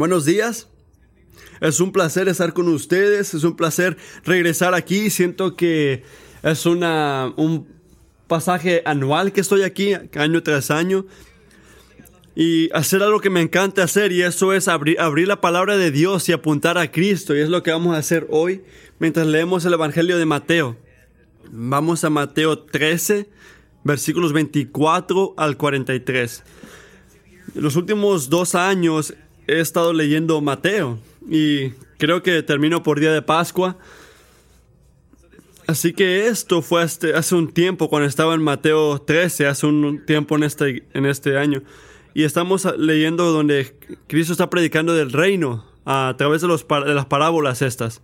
Buenos días. Es un placer estar con ustedes. Es un placer regresar aquí. Siento que es una, un pasaje anual que estoy aquí, año tras año. Y hacer algo que me encanta hacer, y eso es abrir, abrir la palabra de Dios y apuntar a Cristo. Y es lo que vamos a hacer hoy mientras leemos el Evangelio de Mateo. Vamos a Mateo 13, versículos 24 al 43. Los últimos dos años he estado leyendo Mateo y creo que termino por día de Pascua. Así que esto fue hace, un tiempo cuando estaba en Mateo 13, hace un tiempo en este, en este año. Y estamos leyendo donde Cristo está predicando del reino a través de, de las parábolas estas.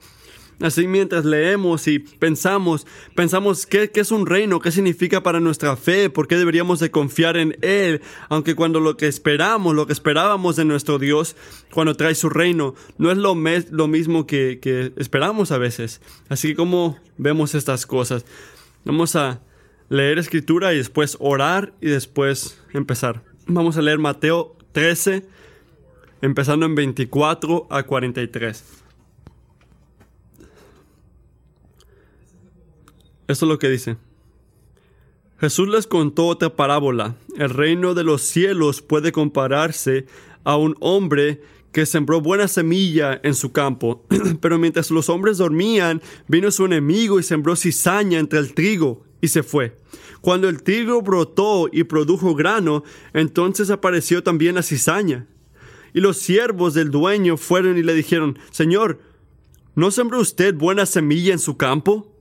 Así mientras leemos y pensamos, pensamos qué, qué, es un reino, qué significa para nuestra fe, por qué deberíamos de confiar en Él, aunque cuando lo que esperamos, lo que esperábamos de nuestro Dios, cuando trae su reino, no es lo, lo mismo que, que esperamos a veces. Así que como vemos estas cosas, vamos a leer escritura y después orar y después empezar. Vamos a leer Mateo 13, empezando en 24 a 43. Esto es lo que dice. Jesús les contó otra parábola. El reino de los cielos puede compararse a un hombre que sembró buena semilla en su campo. Pero mientras los hombres dormían, vino su enemigo y sembró cizaña entre el trigo y se fue. Cuando el trigo brotó y produjo grano, entonces apareció también la cizaña. Y los siervos del dueño fueron y le dijeron, Señor, ¿no sembró usted buena semilla en su campo?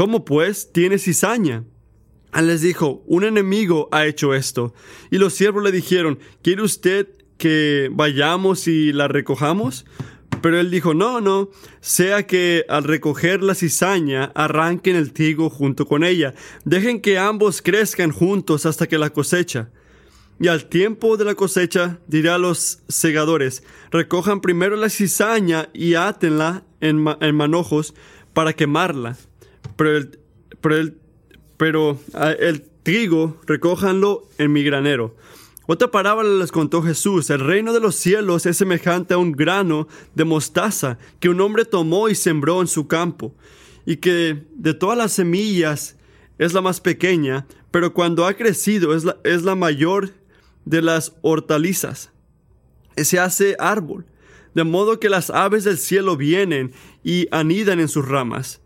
¿Cómo pues tiene cizaña? Él les dijo, un enemigo ha hecho esto. Y los siervos le dijeron, ¿quiere usted que vayamos y la recojamos? Pero él dijo, no, no, sea que al recoger la cizaña arranquen el trigo junto con ella, dejen que ambos crezcan juntos hasta que la cosecha. Y al tiempo de la cosecha dirá a los segadores, recojan primero la cizaña y átenla en, en manojos para quemarla pero el, pero el, pero ah, el trigo recójanlo en mi granero. Otra parábola les contó Jesús, el reino de los cielos es semejante a un grano de mostaza que un hombre tomó y sembró en su campo, y que de todas las semillas es la más pequeña, pero cuando ha crecido es la, es la mayor de las hortalizas. Se hace árbol, de modo que las aves del cielo vienen y anidan en sus ramas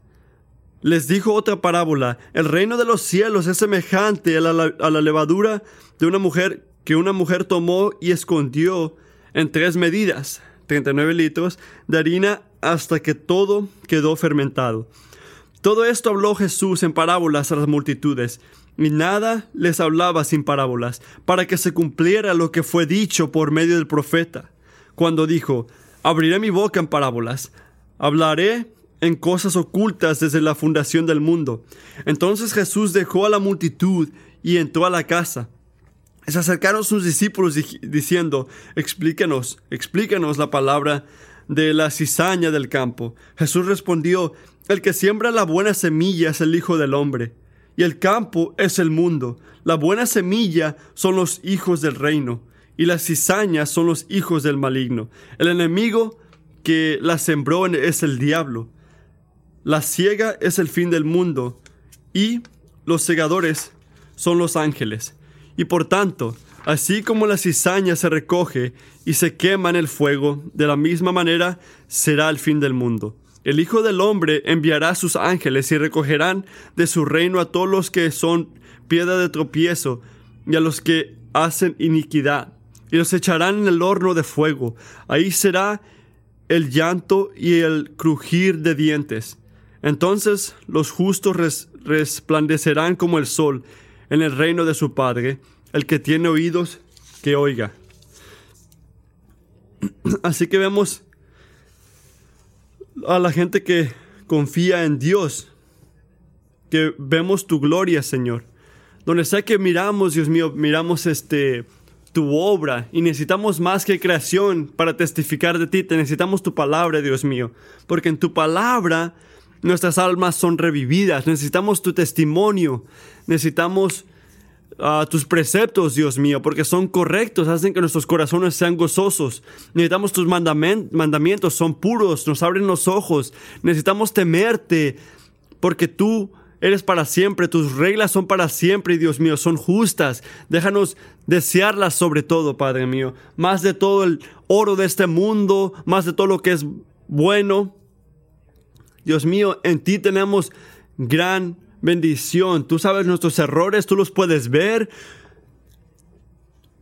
les dijo otra parábola, el reino de los cielos es semejante a la, levadura de una mujer que una mujer tomó y escondió en tres medidas, 39 litros, de harina hasta que todo quedó fermentado. Todo esto habló Jesús en parábolas a las multitudes, y nada les hablaba sin parábolas, para que se cumpliera lo que fue dicho por medio del profeta, cuando dijo, abriré mi boca en parábolas, hablaré en cosas ocultas desde la fundación del mundo. Entonces Jesús dejó a la multitud y entró a la casa. Se acercaron sus discípulos diciendo, explícanos, explícanos la palabra de la cizaña del campo. Jesús respondió, el que siembra la buena semilla es el Hijo del Hombre, y el campo es el mundo. La buena semilla son los hijos del reino, y las cizañas son los hijos del maligno. El enemigo que la sembró es el diablo. La ciega es el fin del mundo y los segadores son los ángeles. Y por tanto, así como la cizaña se recoge y se quema en el fuego, de la misma manera será el fin del mundo. El Hijo del Hombre enviará sus ángeles y recogerán de su reino a todos los que son piedra de tropiezo y a los que hacen iniquidad, y los echarán en el horno de fuego. Ahí será el llanto y el crujir de dientes. Entonces los justos resplandecerán como el sol en el reino de su Padre. El que tiene oídos, que oiga. Así que vemos a la gente que confía en Dios, que vemos tu gloria, Señor. Donde sea que miramos, Dios mío, miramos este tu obra y necesitamos más que creación para testificar de ti. Te necesitamos tu palabra, Dios mío, porque en tu palabra Nuestras almas son revividas. Necesitamos tu testimonio. Necesitamos ah, tus preceptos, Dios mío, porque son correctos, hacen que nuestros corazones sean gozosos. Necesitamos tus mandamientos, son puros, nos abren los ojos. Necesitamos temerte, porque tú eres para siempre, tus reglas son para siempre, Dios mío, son justas. Déjanos desearlas sobre todo, Padre mío, más de todo el oro de este mundo, más de todo lo que es bueno. Dios mío, en ti tenemos gran bendición. Tú sabes nuestros errores, tú los puedes ver.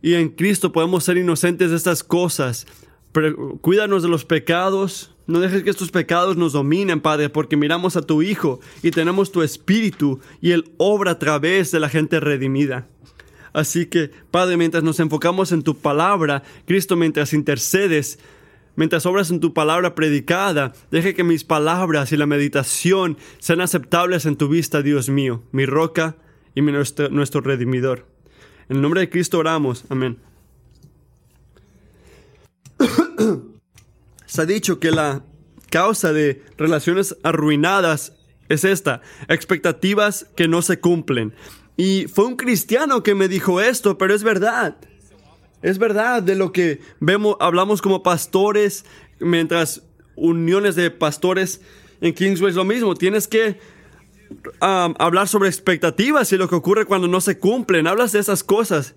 Y en Cristo podemos ser inocentes de estas cosas. Pero cuídanos de los pecados. No dejes que estos pecados nos dominen, Padre, porque miramos a tu Hijo y tenemos tu Espíritu y Él obra a través de la gente redimida. Así que, Padre, mientras nos enfocamos en tu palabra, Cristo, mientras intercedes, Mientras obras en tu palabra predicada, deje que mis palabras y la meditación sean aceptables en tu vista, Dios mío, mi roca y nuestro, nuestro redimidor. En el nombre de Cristo oramos. Amén. Se ha dicho que la causa de relaciones arruinadas es esta, expectativas que no se cumplen. Y fue un cristiano que me dijo esto, pero es verdad. Es verdad de lo que vemos, hablamos como pastores, mientras uniones de pastores en Kingsway es lo mismo. Tienes que hablar sobre expectativas y lo que ocurre cuando no se cumplen. Hablas de esas cosas.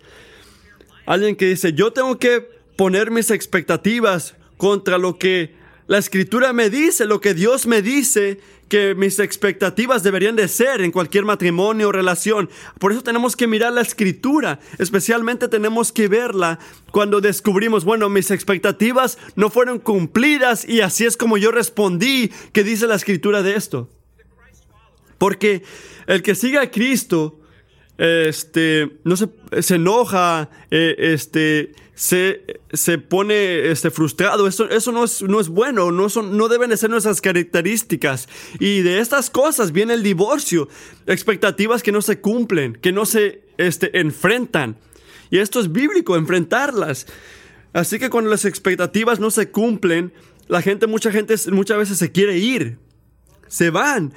Alguien que dice, yo tengo que poner mis expectativas contra lo que la escritura me dice, lo que Dios me dice que mis expectativas deberían de ser en cualquier matrimonio o relación. Por eso tenemos que mirar la escritura, especialmente tenemos que verla cuando descubrimos, bueno, mis expectativas no fueron cumplidas y así es como yo respondí, que dice la escritura de esto. Porque el que siga a Cristo, este, no se, se enoja, eh, este, se, se pone este, frustrado. Eso, eso no, es, no es bueno, no, son, no deben de ser nuestras características. Y de estas cosas viene el divorcio, expectativas que no se cumplen, que no se este, enfrentan. Y esto es bíblico, enfrentarlas. Así que cuando las expectativas no se cumplen, la gente, mucha gente, muchas veces se quiere ir, se van.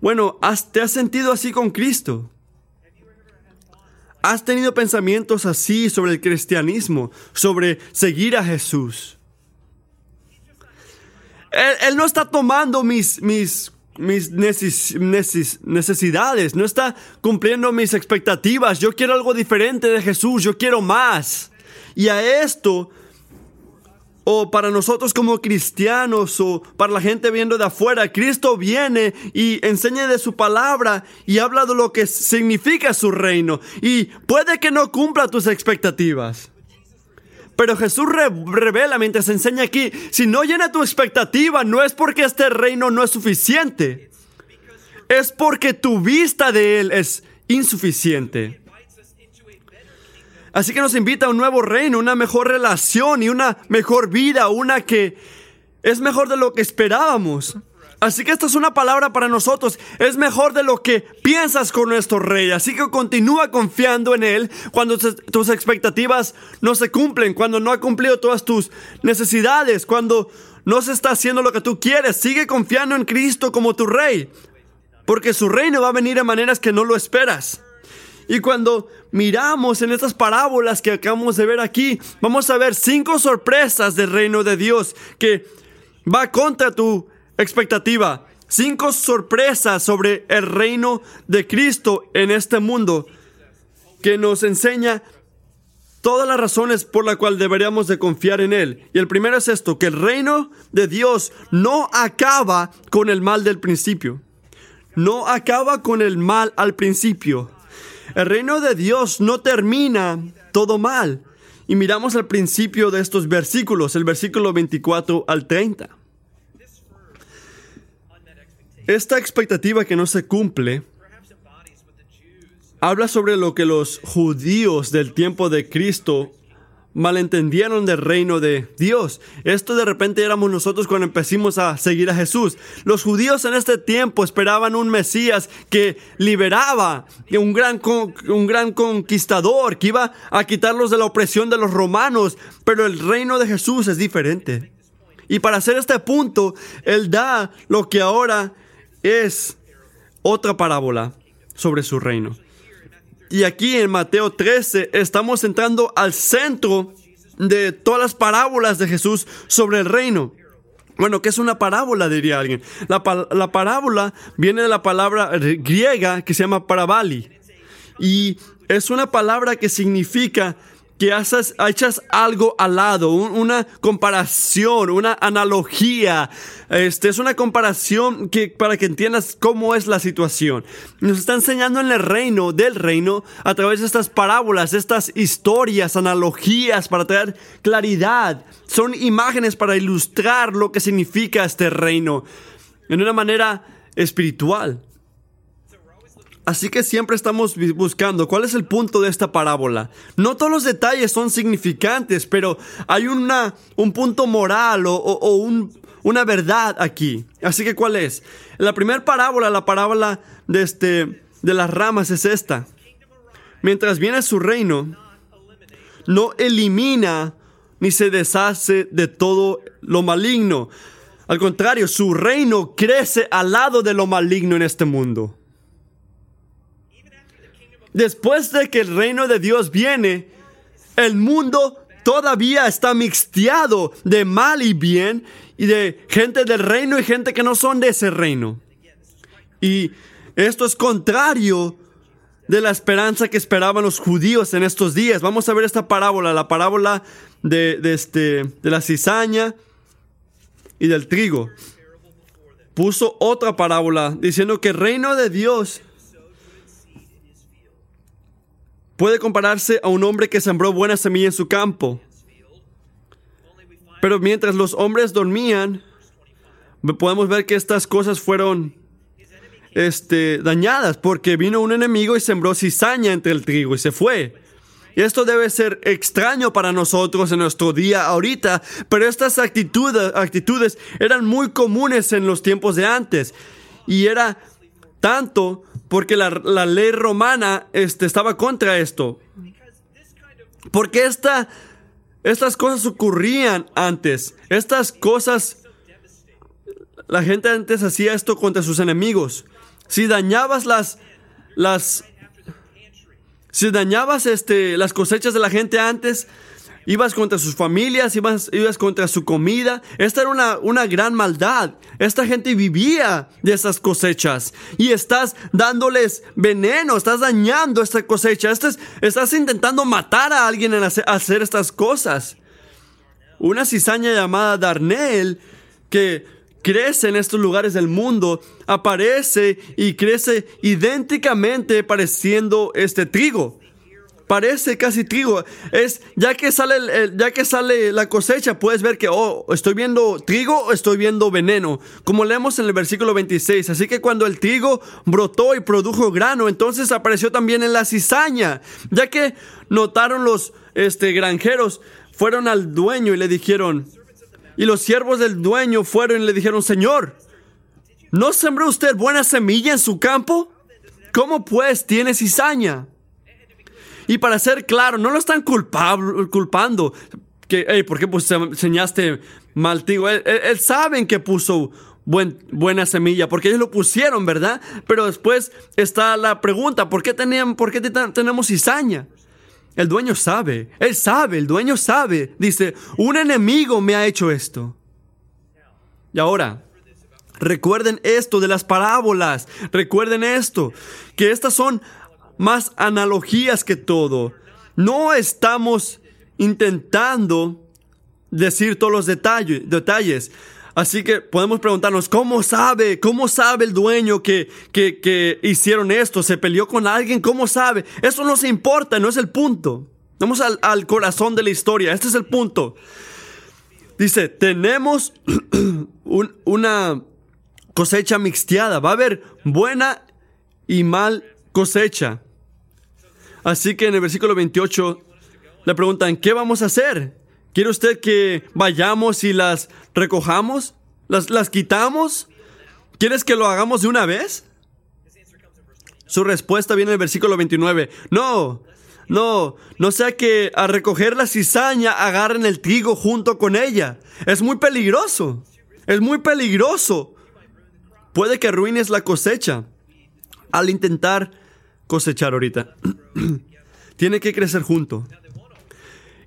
Bueno, ¿te has sentido así con Cristo? ¿Has tenido pensamientos así sobre el cristianismo, sobre seguir a Jesús? Él, no está tomando mis, mis, mis necesidades, no está cumpliendo mis expectativas. Yo quiero algo diferente de Jesús, yo quiero más. Y a esto o para nosotros como cristianos o para la gente viendo de afuera, Cristo viene y enseña de su palabra y habla de lo que significa su reino y puede que no cumpla tus expectativas. Pero Jesús revela mientras enseña aquí, si no llena tu expectativa, no es porque este reino no es suficiente, es porque tu vista de Él es insuficiente. Así que nos invita a un nuevo reino, una mejor relación y una mejor vida, una que es mejor de lo que esperábamos. Así que esta es una palabra para nosotros. Es mejor de lo que piensas con nuestro rey. Así que continúa confiando en Él cuando tus expectativas no se cumplen, cuando no ha cumplido todas tus necesidades, cuando no se está haciendo lo que tú quieres. Sigue confiando en Cristo como tu rey. Porque su reino va a venir de maneras que no lo esperas. Y cuando miramos en estas parábolas que acabamos de ver aquí, vamos a ver cinco sorpresas del reino de Dios que va contra tu expectativa. Cinco sorpresas sobre el reino de Cristo en este mundo que nos enseña todas las razones por las cuales deberíamos de confiar en Él. Y el primero es esto, que el reino de Dios no acaba con el mal del principio. No acaba con el mal al principio. El reino de Dios no termina todo mal. Y miramos al principio de estos versículos, el versículo 24 al 30. Esta expectativa que no se cumple habla sobre lo que los judíos del tiempo de Cristo malentendieron del reino de Dios. Esto de repente éramos nosotros cuando empezamos a seguir a Jesús. Los judíos en este tiempo esperaban un Mesías que liberaba, un gran, un gran conquistador, que iba a quitarlos de la opresión de los romanos, pero el reino de Jesús es diferente. Y para hacer este punto, Él da lo que ahora es otra parábola sobre su reino. Y aquí en Mateo 13 estamos entrando al centro de todas las parábolas de Jesús sobre el reino. Bueno, ¿qué es una parábola? Diría alguien. La, la parábola viene de la palabra griega que se llama parabali. Y es una palabra que significa que haces, echas algo al lado, una comparación, una analogía. Este es una comparación que para que entiendas cómo es la situación. Nos está enseñando en el reino del reino a través de estas parábolas, estas historias, analogías para traer claridad. Son imágenes para ilustrar lo que significa este reino en una manera espiritual. Así que siempre estamos buscando cuál es el punto de esta parábola. No todos los detalles son significantes, pero hay una, un punto moral o, una verdad aquí. Así que ¿cuál es? La primera parábola, la parábola de, este, de las ramas es esta. Mientras viene su reino, no elimina ni se deshace de todo lo maligno. Al contrario, su reino crece al lado de lo maligno en este mundo. Después de que el reino de Dios viene, el mundo todavía está mixteado de mal y bien y de gente del reino y gente que no son de ese reino. Y esto es contrario de la esperanza que esperaban los judíos en estos días. Vamos a ver esta parábola, la parábola de, este, de la cizaña y del trigo. Puso otra parábola diciendo que el reino de Dios puede compararse a un hombre que sembró buena semilla en su campo. Pero mientras los hombres dormían, podemos ver que estas cosas fueron este, dañadas porque vino un enemigo y sembró cizaña entre el trigo y se fue. Y esto debe ser extraño para nosotros en nuestro día ahorita, pero estas actitudes, actitudes eran muy comunes en los tiempos de antes. Y era tanto porque la, ley romana este, estaba contra esto. Porque esta, estas cosas ocurrían antes. Estas cosas, la gente antes hacía esto contra sus enemigos. Si dañabas las, las, si dañabas este, las cosechas de la gente antes, ibas contra sus familias, ibas, ibas contra su comida. Esta era una, una gran maldad. Esta gente vivía de esas cosechas y estás dándoles veneno, estás dañando esta cosecha, estás, estás intentando matar a alguien en hacer, hacer estas cosas. Una cizaña llamada Darnell que crece en estos lugares del mundo, aparece y crece idénticamente pareciendo este trigo parece casi trigo. Es ya que sale ya que sale la cosecha, puedes ver que oh, estoy viendo trigo o estoy viendo veneno, como leemos en el versículo 26. Así que cuando el trigo brotó y produjo grano, entonces apareció también en la cizaña, ya que notaron los este granjeros fueron al dueño y le dijeron, y los siervos del dueño fueron y le dijeron, "Señor, ¿no sembró usted buena semilla en su campo? ¿Cómo pues tiene cizaña?" Y para ser claro, no lo están culpando. Que, hey, ¿por qué pues, enseñaste mal trigo? Él, saben que puso buen, buena semilla, porque ellos lo pusieron, ¿verdad? Pero después está la pregunta, ¿por qué, tenían, por qué tenemos cizaña? El dueño sabe, él sabe, el dueño sabe. Dice, un enemigo me ha hecho esto. Y ahora, recuerden esto de las parábolas, recuerden esto, que estas son más analogías que todo. No estamos intentando decir todos los detalles, detalles. Así que podemos preguntarnos, ¿cómo sabe? ¿Cómo sabe el dueño que, que, hicieron esto? ¿Se peleó con alguien? ¿Cómo sabe? Eso no se importa, no es el punto. Vamos al, al corazón de la historia. Este es el punto. Dice, tenemos una cosecha mixteada. Va a haber buena y mal cosecha. Así que en el versículo 28 le preguntan, ¿qué vamos a hacer? ¿Quiere usted que vayamos y las recojamos? ¿Las, las quitamos? ¿Quieres que lo hagamos de una vez? Su respuesta viene en el versículo 29. No, no, no sea que a recoger la cizaña agarren el trigo junto con ella. Es muy peligroso. Es muy peligroso. Puede que arruines la cosecha al intentar cosechar ahorita. Tiene que crecer junto.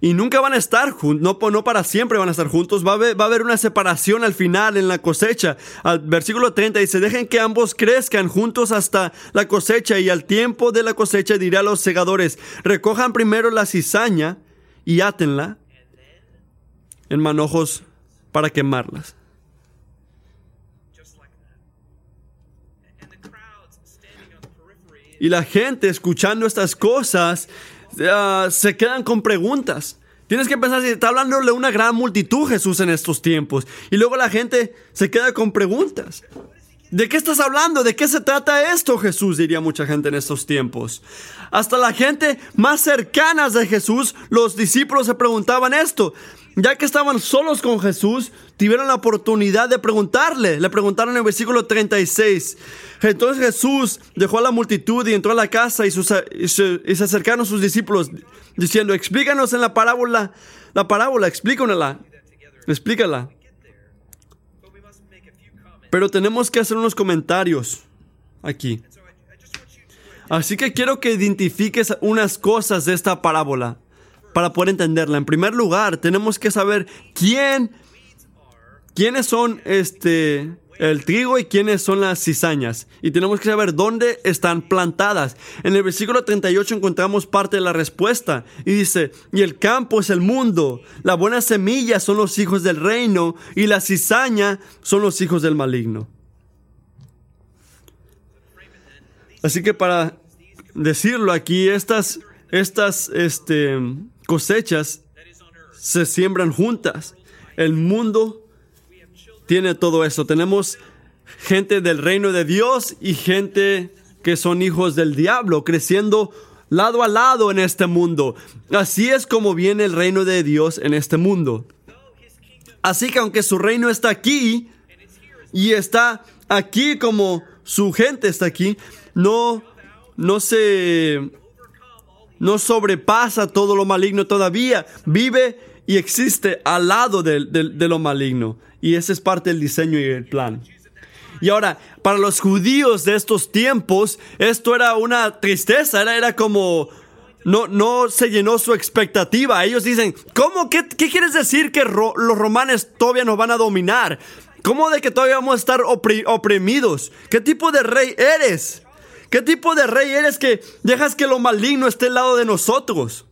Y nunca van a estar juntos, no, para siempre van a estar juntos. Va a, haber, va a, haber, una separación al final en la cosecha. Al versículo 30 dice, dejen que ambos crezcan juntos hasta la cosecha y al tiempo de la cosecha diré a los segadores, recojan primero la cizaña y átenla en manojos para quemarlas. Y la gente escuchando estas cosas uh, se quedan con preguntas. Tienes que pensar si está hablándole a una gran multitud Jesús en estos tiempos. Y luego la gente se queda con preguntas. ¿De qué estás hablando? ¿De qué se trata esto, Jesús? Diría mucha gente en estos tiempos. Hasta la gente más cercana de Jesús, los discípulos se preguntaban esto. Ya que estaban solos con Jesús, tuvieron la oportunidad de preguntarle. Le preguntaron en el versículo 36. Entonces Jesús dejó a la multitud y entró a la casa y, se acercaron sus discípulos diciendo, explícanos en la parábola, la parábola, explícanosla, explícala. Pero tenemos que hacer unos comentarios aquí. Así que quiero que identifiques unas cosas de esta parábola para poder entenderla. En primer lugar, tenemos que saber quién, quiénes son este, el trigo y quiénes son las cizañas. Y tenemos que saber dónde están plantadas. En el versículo 38 encontramos parte de la respuesta. Y dice, y el campo es el mundo, la buena semilla son los hijos del reino y la cizaña son los hijos del maligno. Así que para decirlo aquí, estas, estas este, cosechas se siembran juntas. El mundo tiene todo eso. Tenemos gente del reino de Dios y gente que son hijos del diablo, creciendo lado a lado en este mundo. Así es como viene el reino de Dios en este mundo. Así que aunque su reino está aquí y está aquí como su gente está aquí, no, no se, no sobrepasa todo lo maligno todavía. Vive y existe al lado de, de, lo maligno. Y ese es parte del diseño y el plan. Y ahora, para los judíos de estos tiempos, esto era una tristeza, era, era como... No, no se llenó su expectativa. Ellos dicen, ¿cómo? ¿Qué, qué quieres decir que ro los romanos todavía nos van a dominar? ¿Cómo de que todavía vamos a estar opri oprimidos? ¿Qué tipo de rey eres? ¿Qué tipo de rey eres que dejas que lo maligno esté al lado de nosotros?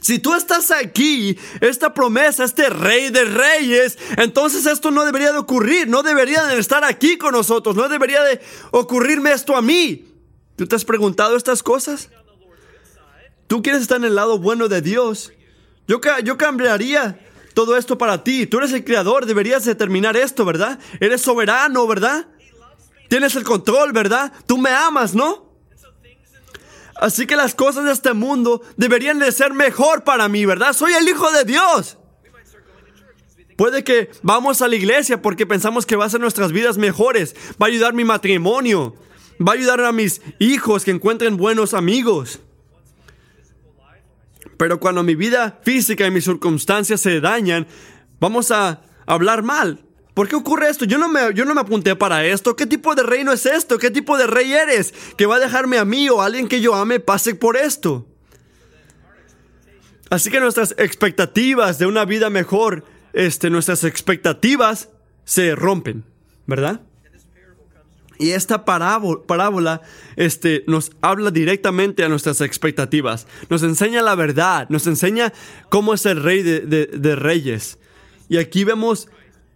Si tú estás aquí, esta promesa, este rey de reyes, entonces esto no debería de ocurrir, no debería de estar aquí con nosotros, no debería de ocurrirme esto a mí. ¿Tú te has preguntado estas cosas? ¿Tú quieres estar en el lado bueno de Dios? Yo, yo cambiaría todo esto para ti. Tú eres el creador, deberías determinar esto, ¿verdad? Eres soberano, ¿verdad? Tienes el control, ¿verdad? Tú me amas, ¿no? Así que las cosas de este mundo deberían de ser mejor para mí, ¿verdad? Soy el Hijo de Dios. Puede que vamos a la iglesia porque pensamos que va a hacer nuestras vidas mejores, va a ayudar mi matrimonio, va a ayudar a mis hijos que encuentren buenos amigos. Pero cuando mi vida física y mis circunstancias se dañan, vamos a hablar mal. ¿Por qué ocurre esto? Yo no, me, yo no me apunté para esto. ¿Qué tipo de reino es esto? ¿Qué tipo de rey eres? Que va a dejarme a mí o a alguien que yo ame pase por esto. Así que nuestras expectativas de una vida mejor, este, nuestras expectativas se rompen, ¿verdad? Y esta parábola, este, nos habla directamente a nuestras expectativas. Nos enseña la verdad, nos enseña cómo es el rey de, de, de reyes. Y aquí vemos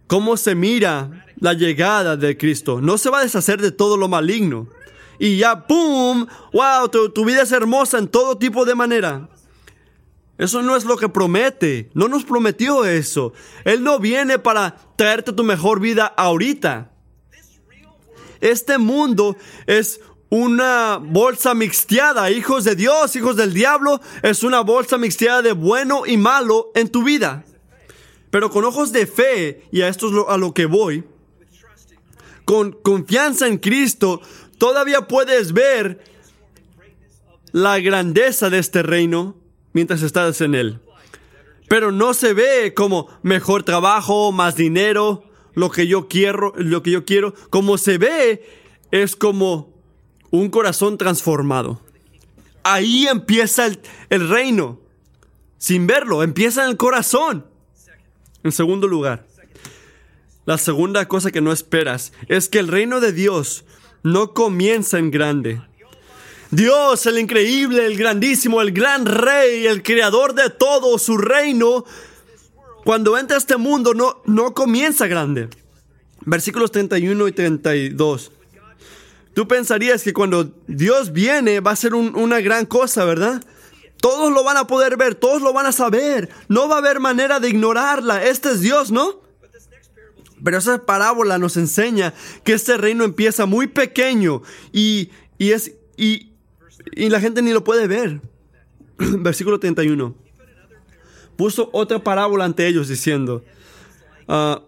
cómo se mira la llegada de Cristo. No se va a deshacer de todo lo maligno. Y ya, ¡pum! ¡Wow! Tu, tu, vida es hermosa en todo tipo de manera. Eso no es lo que promete. No nos prometió eso. Él no viene para traerte tu mejor vida ahorita. Este mundo es una bolsa mixteada. Hijos de Dios, hijos del diablo, es una bolsa mixteada de bueno y malo en tu vida. Pero con ojos de fe, y a esto es lo, a lo que voy, con confianza en Cristo, todavía puedes ver la grandeza de este reino mientras estás en él. Pero no se ve como mejor trabajo, más dinero, lo que yo quiero, lo que yo quiero. Como se ve es como un corazón transformado. Ahí empieza el, el reino. Sin verlo, empieza en el corazón. En segundo lugar, la segunda cosa que no esperas es que el reino de Dios no comienza en grande. Dios, el increíble, el grandísimo, el gran rey, el creador de todo, su reino, cuando entra a este mundo no, no comienza grande. Versículos 31 y 32. Tú pensarías que cuando Dios viene va a ser una gran cosa, ¿verdad? Todos lo van a poder ver, todos lo van a saber. No va a haber manera de ignorarla. Este es Dios, ¿no? Pero esa parábola nos enseña que este reino empieza muy pequeño y, es, y, y la gente ni lo puede ver. Versículo 31. Puso otra parábola ante ellos diciendo, ah,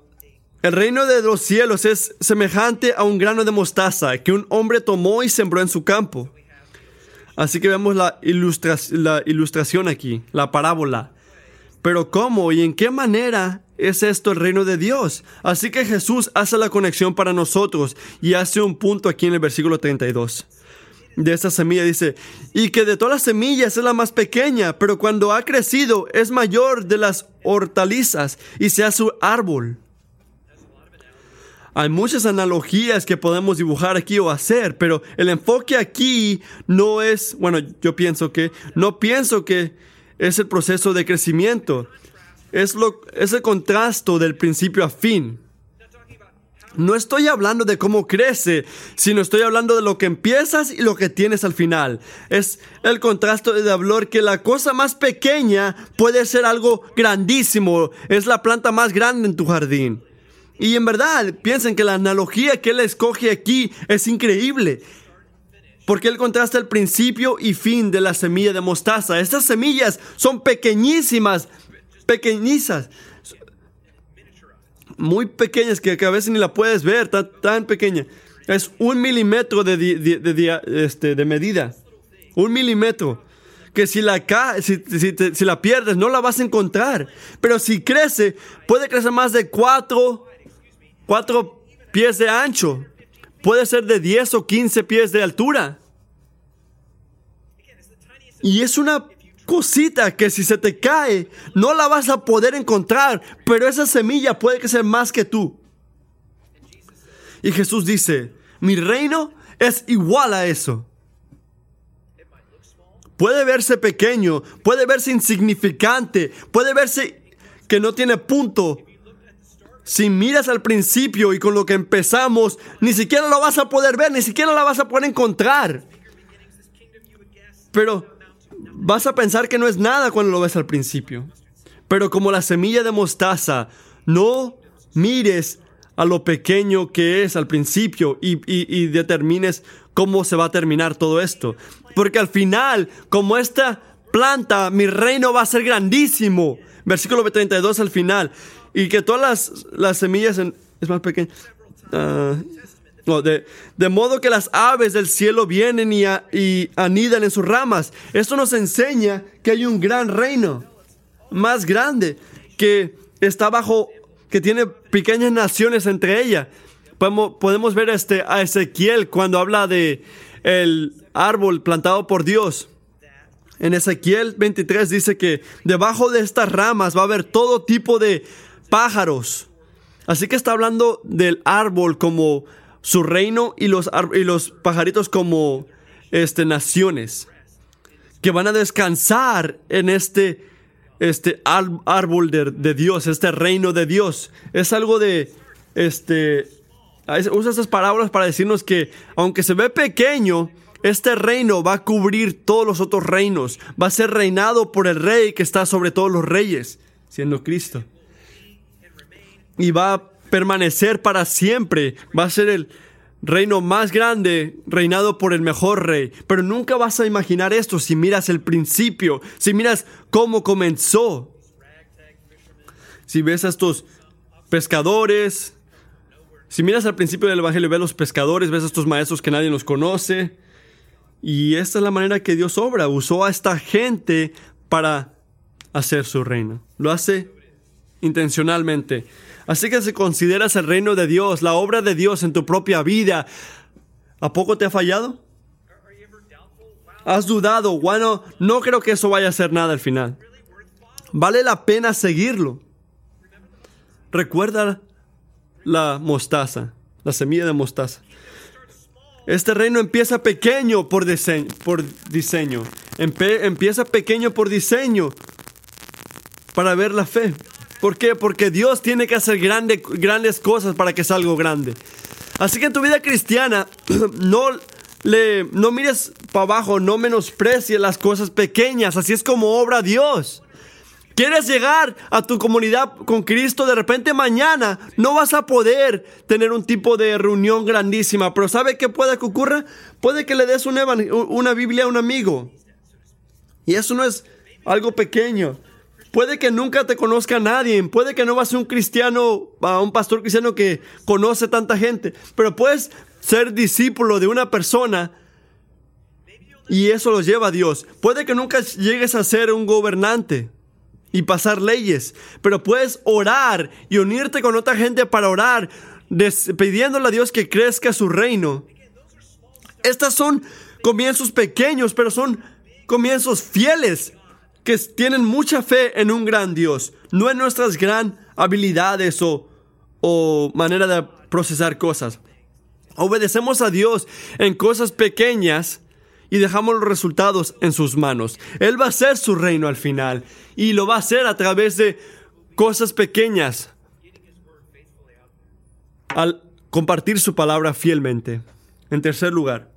el reino de los cielos es semejante a un grano de mostaza que un hombre tomó y sembró en su campo. Así que vemos la, la ilustración aquí, la parábola. Pero ¿cómo y en qué manera es esto el reino de Dios? Así que Jesús hace la conexión para nosotros y hace un punto aquí en el versículo 32 de esa semilla dice, y que de todas las semillas es la más pequeña, pero cuando ha crecido es mayor de las hortalizas y se hace árbol. Hay muchas analogías que podemos dibujar aquí o hacer, pero el enfoque aquí no es, bueno, yo pienso que, no pienso que es el proceso de crecimiento, es, lo, es el contraste del principio a fin. No estoy hablando de cómo crece, sino estoy hablando de lo que empiezas y lo que tienes al final. Es el contraste de hablar que la cosa más pequeña puede ser algo grandísimo. Es la planta más grande en tu jardín. Y en verdad, piensen que la analogía que él escoge aquí es increíble. Porque él contrasta el principio y fin de la semilla de mostaza. Estas semillas son pequeñísimas, pequeñizas, muy pequeñas que, a veces ni la puedes ver, tan, tan pequeña. Es un milímetro de, de, este, de medida. Un milímetro que si la, si, si, la pierdes no la vas a encontrar. Pero si crece, puede crecer más de cuatro Cuatro pies de ancho. Puede ser de 10 o 15 pies de altura. Y es una cosita que si se te cae, no la vas a poder encontrar, pero esa semilla puede crecer más que tú. Y Jesús dice, mi reino es igual a eso. Puede verse pequeño, puede verse insignificante, puede verse que no tiene punto, si miras al principio y con lo que empezamos, ni siquiera lo vas a poder ver, ni siquiera la vas a poder encontrar. Pero vas a pensar que no es nada cuando lo ves al principio. Pero como la semilla de mostaza, no mires a lo pequeño que es al principio y, y, determines cómo se va a terminar todo esto. Porque al final, como esta planta, mi reino va a ser grandísimo. Versículo 32 al final y que todas las, semillas es más pequeña. Ah, de, modo que las aves del cielo vienen y, y, anidan en sus ramas. Esto nos enseña que hay un gran reino, más grande, que está bajo, que tiene pequeñas naciones entre ellas. Podemos, podemos ver este, a Ezequiel cuando habla de el árbol plantado por Dios. En Ezequiel 23 dice que debajo de estas ramas va a haber todo tipo de pájaros. Así que está hablando del árbol como su reino y los, y los pajaritos como este, naciones que van a descansar en este, este árbol de, Dios, este reino de Dios. Es algo de, este, usa estas palabras para decirnos que aunque se ve pequeño, este reino va a cubrir todos los otros reinos, va a ser reinado por el rey que está sobre todos los reyes, siendo Cristo y va a permanecer para siempre. Va a ser el reino más grande, reinado por el mejor rey. Pero nunca vas a imaginar esto si miras el principio, si miras cómo comenzó. Si ves a estos pescadores, si miras al principio del Evangelio, ves a los pescadores, ves a estos maestros que nadie los conoce. Y esta es la manera que Dios obra. Usó a esta gente para hacer su reino. Lo hace intencionalmente. Así que si consideras el reino de Dios, la obra de Dios en tu propia vida, ¿a poco te ha fallado? has dudado, bueno, no creo que eso vaya a ser nada al final. Vale la pena seguirlo. Recuerda la mostaza, la semilla de mostaza. Este reino empieza pequeño por diseño. Por diseño. empieza pequeño por diseño para ver la fe. ¿Por qué? Porque Dios tiene que hacer grandes cosas para que salga grande. Así que en tu vida cristiana, no, le, no mires para abajo, no menosprecies las cosas pequeñas. Así es como obra Dios. Quieres llegar a tu comunidad con Cristo, de repente mañana no vas a poder tener un tipo de reunión grandísima, pero ¿sabe qué puede que ocurra? Puede que le des una Biblia a un amigo. Y eso no es algo pequeño. Puede que nunca te conozca nadie, puede que no vas a un cristiano, a un pastor cristiano que conoce tanta gente, pero puedes ser discípulo de una persona y eso lo lleva a Dios. Puede que nunca llegues a ser un gobernante, y pasar leyes, pero puedes orar y unirte con otra gente para orar, pidiéndole a Dios que crezca su reino. Estas son comienzos pequeños, pero son comienzos fieles que tienen mucha fe en un gran Dios, no en nuestras gran habilidades o, manera de procesar cosas. Obedecemos a Dios en cosas pequeñas y dejamos los resultados en sus manos. Él va a hacer su reino al final y lo va a hacer a través de cosas pequeñas al compartir su palabra fielmente. En tercer lugar,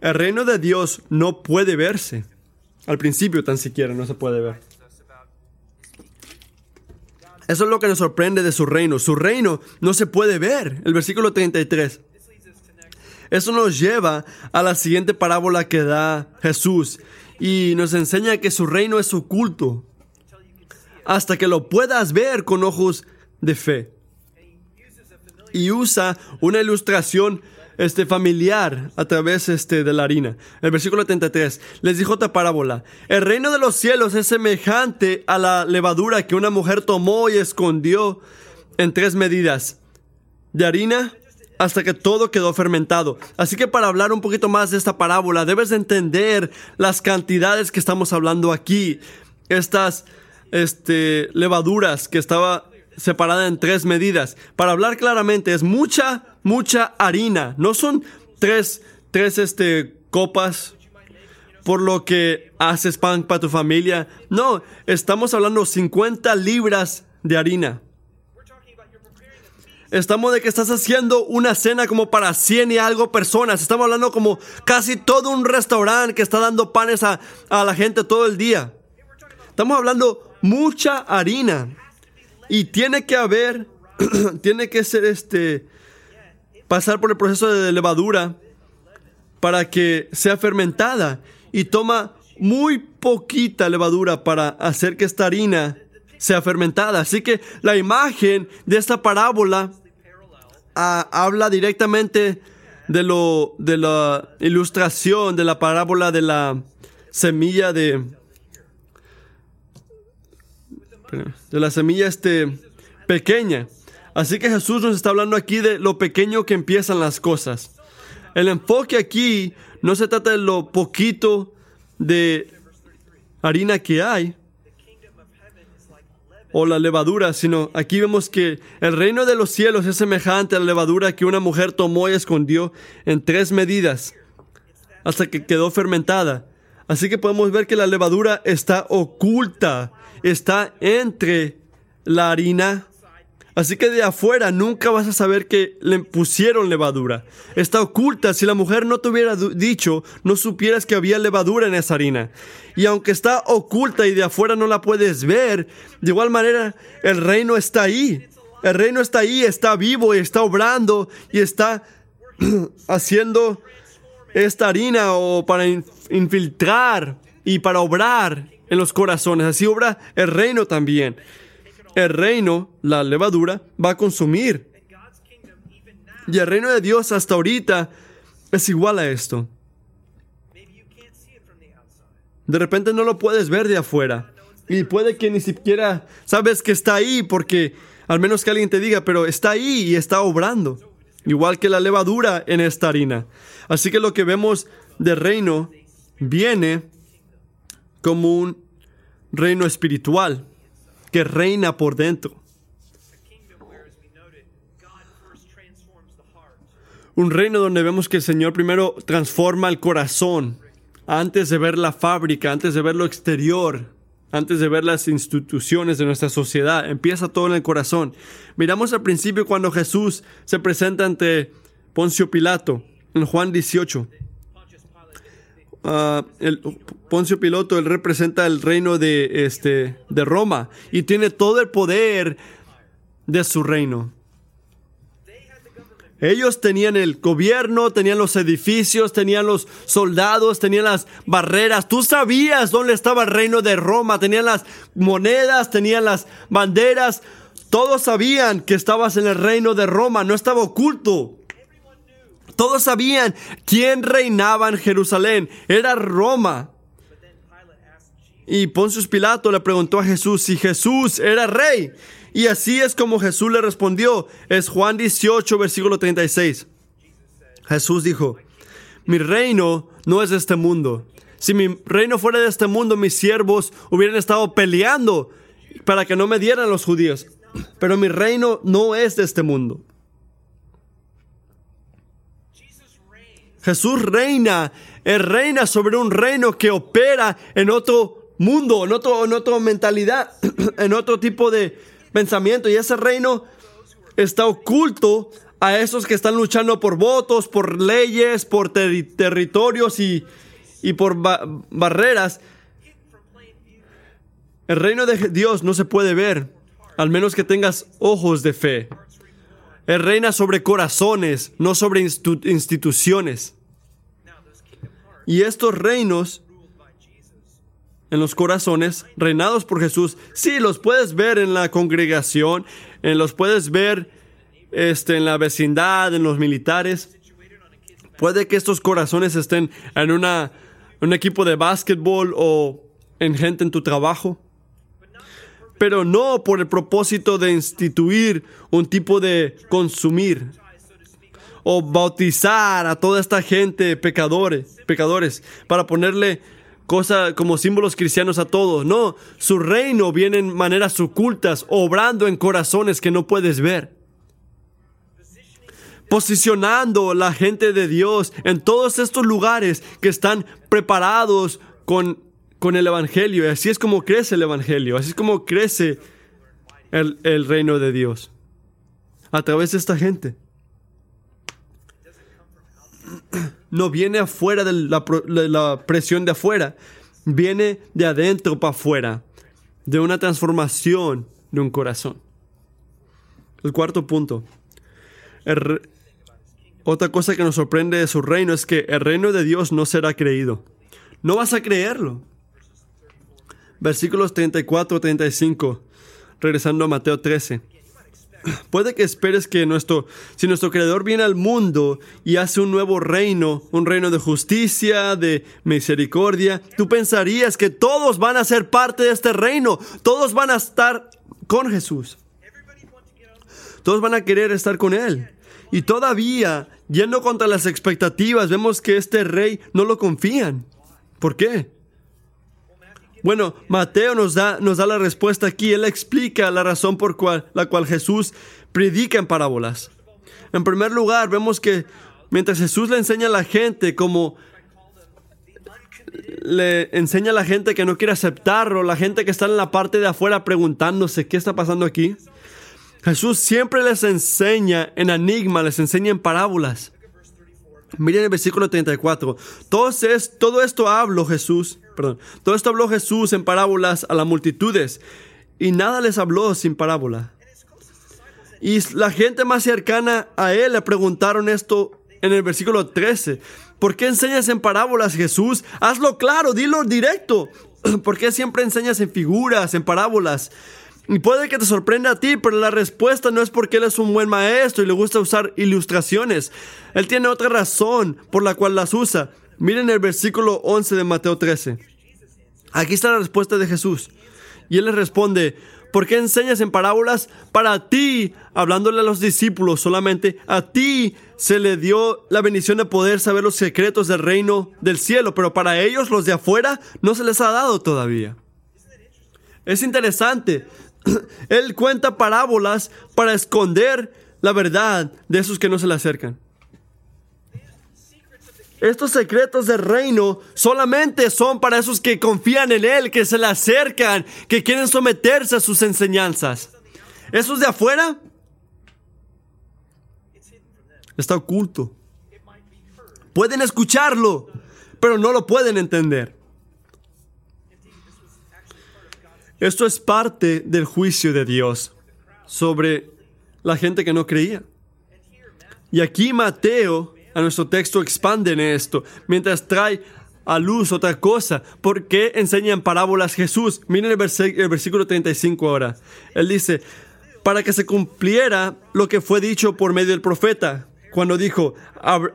el reino de Dios no puede verse. Al principio tan siquiera no se puede ver. Eso es lo que nos sorprende de su reino. Su reino no se puede ver. El versículo 33. Eso nos lleva a la siguiente parábola que da Jesús y nos enseña que su reino es oculto hasta que lo puedas ver con ojos de fe. Y usa una ilustración este, familiar a través este, de la harina. El versículo 33 les dijo otra parábola. El reino de los cielos es semejante a la levadura que una mujer tomó y escondió en tres medidas de harina hasta que todo quedó fermentado. Así que para hablar un poquito más de esta parábola, debes de entender las cantidades que estamos hablando aquí. Estas este, levaduras que estaba separada en tres medidas. Para hablar claramente, es mucha, mucha harina. No son tres, tres este, copas por lo que haces pan para tu familia. No, estamos hablando 50 libras de harina. Estamos de que estás haciendo una cena como para 100 y algo personas. Estamos hablando como casi todo un restaurante que está dando panes a, a la gente todo el día. Estamos hablando mucha harina. Y tiene que haber, tiene que ser este, pasar por el proceso de levadura para que sea fermentada. Y toma muy poquita levadura para hacer que esta harina sea fermentada. Así que la imagen de esta parábola habla directamente de, lo, de la ilustración de la parábola de la semilla de, de la semilla este, pequeña. Así que Jesús nos está hablando aquí de lo pequeño que empiezan las cosas. El enfoque aquí no se trata de lo poquito de harina que hay, o la levadura, sino aquí vemos que el reino de los cielos es semejante a la levadura que una mujer tomó y escondió en tres medidas hasta que quedó fermentada. Así que podemos ver que la levadura está oculta, está entre la harina Así que de afuera nunca vas a saber que le pusieron levadura. Está oculta. Si la mujer no te hubiera dicho, no supieras que había levadura en esa harina. Y aunque está oculta y de afuera no la puedes ver, de igual manera el reino está ahí. El reino está ahí, está vivo y está obrando y está haciendo esta harina o para infiltrar y para obrar en los corazones. Así obra el reino también el reino, la levadura, va a consumir. Y el reino de Dios hasta ahorita es igual a esto. De repente no lo puedes ver de afuera. Y puede que ni siquiera sabes que está ahí porque al menos que alguien te diga, pero está ahí y está obrando. Igual que la levadura en esta harina. Así que lo que vemos del reino viene como un reino espiritual que reina por dentro. Un reino donde vemos que el Señor primero transforma el corazón antes de ver la fábrica, antes de ver lo exterior, antes de ver las instituciones de nuestra sociedad. Empieza todo en el corazón. Miramos al principio cuando Jesús se presenta ante Poncio Pilato en Juan 18. Ah, el Poncio Pilato, él representa el reino de, este, de Roma y tiene todo el poder de su reino. Ellos tenían el gobierno, tenían los edificios, tenían los soldados, tenían las barreras. Tú sabías dónde estaba el reino de Roma, tenían las monedas, tenían las banderas. Todos sabían que estabas en el reino de Roma, no estaba oculto. Todos sabían quién reinaba en Jerusalén. Era Roma. Y Poncio Pilato le preguntó a Jesús si Jesús era rey. Y así es como Jesús le respondió. Es Juan 18, versículo 36. Jesús dijo, mi reino no es de este mundo. Si mi reino fuera de este mundo, mis siervos hubieran estado peleando para que no me dieran los judíos. Pero mi reino no es de este mundo. Jesús reina, reina sobre un reino que opera en otro mundo, en, otro, en otra mentalidad, en otro tipo de pensamiento. Y ese reino está oculto a esos que están luchando por votos, por leyes, por territorios y, por barreras. El reino de Dios no se puede ver, al menos que tengas ojos de fe. Reina sobre corazones, no sobre instituciones. Y estos reinos en los corazones, reinados por Jesús, sí, los puedes ver en la congregación, en los puedes ver este, en la vecindad, en los militares. Puede que estos corazones estén en una, un equipo de básquetbol o en gente en tu trabajo pero no por el propósito de instituir un tipo de consumir o bautizar a toda esta gente pecadores, pecadores para ponerle cosas como símbolos cristianos a todos. No, su reino viene en maneras ocultas, obrando en corazones que no puedes ver. Posicionando la gente de Dios en todos estos lugares que están preparados con con el Evangelio. Y así es como crece el Evangelio, así es como crece el, reino de Dios. A través de esta gente. No viene afuera de la, de la presión de afuera, viene de adentro para afuera, de una transformación de un corazón. El cuarto punto. otra cosa que nos sorprende de su reino es que el reino de Dios no será creído. No vas a creerlo versículos 34, 35, regresando a Mateo 13. Puede que esperes que nuestro, si nuestro Creador viene al mundo y hace un nuevo reino, un reino de justicia, de misericordia, tú pensarías que todos van a ser parte de este reino, todos van a estar con Jesús. Todos van a querer estar con Él. Y todavía, yendo contra las expectativas, vemos que este rey no lo confían. ¿Por qué? Bueno, Mateo nos da, nos da la respuesta aquí. Él explica la razón por la cual Jesús predica en parábolas. En primer lugar, vemos que mientras Jesús le enseña a la gente como le enseña a la gente que no quiere aceptarlo, la gente que está en la parte de afuera preguntándose qué está pasando aquí. Jesús siempre les enseña en enigma, les enseña en parábolas. Miren el versículo 34. Entonces, todo esto habló Jesús, todo esto habló Jesús en parábolas a las multitudes y nada les habló sin parábola. Y la gente más cercana a él le preguntaron esto en el versículo 13. ¿Por qué enseñas en parábolas, Jesús? Hazlo claro, dilo directo. ¿Por qué siempre enseñas en figuras, en parábolas? Y puede que te sorprenda a ti, pero la respuesta no es porque él es un buen maestro y le gusta usar ilustraciones. Él tiene otra razón por la cual las usa. Miren el versículo 11 de Mateo 13. Aquí está la respuesta de Jesús. Y él le responde, ¿Por qué enseñas en parábolas? Para ti, hablándole a los discípulos solamente, a ti se le dio la bendición de poder saber los secretos del reino del cielo, pero para ellos, los de afuera, no se les ha dado todavía. Es interesante. Él cuenta parábolas para esconder la verdad de esos que no se le acercan. Estos secretos del reino solamente son para esos que confían en Él, que se le acercan, que quieren someterse a sus enseñanzas. Esos de afuera está oculto. Pueden escucharlo, pero no lo pueden entender. Esto es parte del juicio de Dios sobre la gente que no creía. Y aquí Mateo a nuestro texto expande en esto, mientras trae a luz otra cosa. ¿Por qué enseña en parábolas Jesús? Miren el, versículo 35 ahora. Él dice, para que se cumpliera lo que fue dicho por medio del profeta, cuando dijo,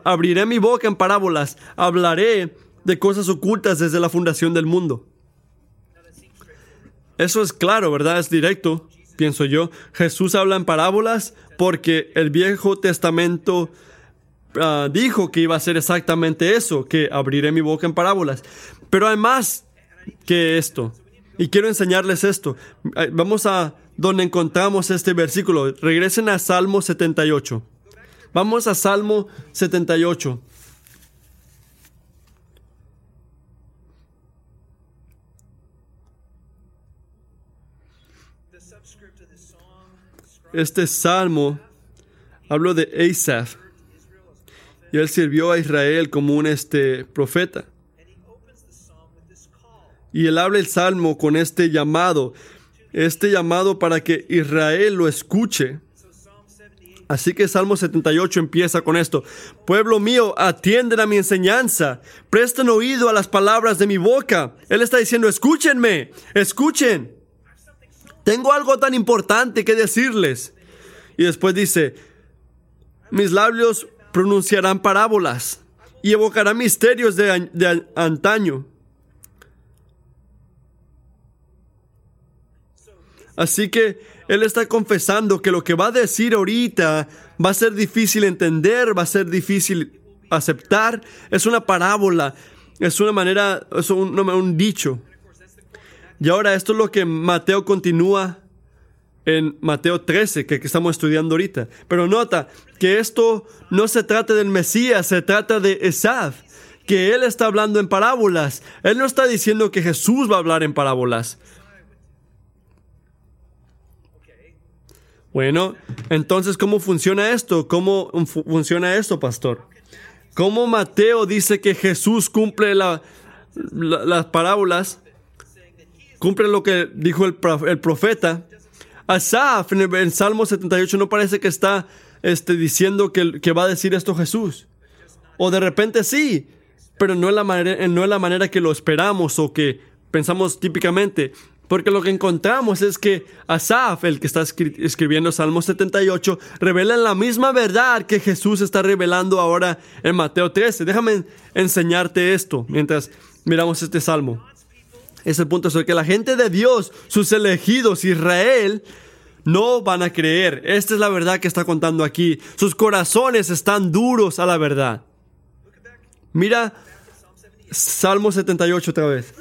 abriré mi boca en parábolas, hablaré de cosas ocultas desde la fundación del mundo. Eso es claro, ¿verdad? Es directo, pienso yo. Jesús habla en parábolas porque el Viejo Testamento Ah, dijo que iba a hacer exactamente eso, que abriré mi boca en parábolas. Pero hay más que esto. Y quiero enseñarles esto. Vamos a donde encontramos este versículo. Regresen a Salmo 78. Vamos a Salmo 78. Este salmo hablo de Asaph y él sirvió a Israel como un este, profeta. Y él habla el salmo con este llamado, este llamado para que Israel lo escuche. Así que Salmo 78 empieza con esto. Pueblo mío, atienden a mi enseñanza, presten oído a las palabras de mi boca. Él está diciendo, escúchenme, escuchen. Tengo algo tan importante que decirles. Y después dice, mis labios pronunciarán parábolas y evocarán misterios de, antaño. Así que él está confesando que lo que va a decir ahorita va a ser difícil entender, va a ser difícil aceptar. Es una parábola, es una manera, es un, un dicho. Y ahora esto es lo que Mateo continúa en Mateo 13, que, estamos estudiando ahorita. Pero nota que esto no se trata del Mesías, se trata de Esaf, que él está hablando en parábolas. Él no está diciendo que Jesús va a hablar en parábolas. Bueno, entonces, ¿cómo funciona esto? ¿Cómo funciona esto, pastor? ¿Cómo Mateo dice que Jesús cumple las parábolas? Cumple lo que dijo el, el profeta Asaf en el Salmo 78 no parece que está este, diciendo que, que, va a decir esto Jesús. O de repente sí, pero no es, la manera, no la manera que lo esperamos o que pensamos típicamente. Porque lo que encontramos es que Asaf, el que está escribiendo Salmo 78, revela la misma verdad que Jesús está revelando ahora en Mateo 13. Déjame enseñarte esto mientras miramos este salmo es el punto sobre que la gente de Dios, sus elegidos, Israel, no van a creer. Esta es la verdad que está contando aquí. Sus corazones están duros a la verdad. Mira Salmo 78 otra vez.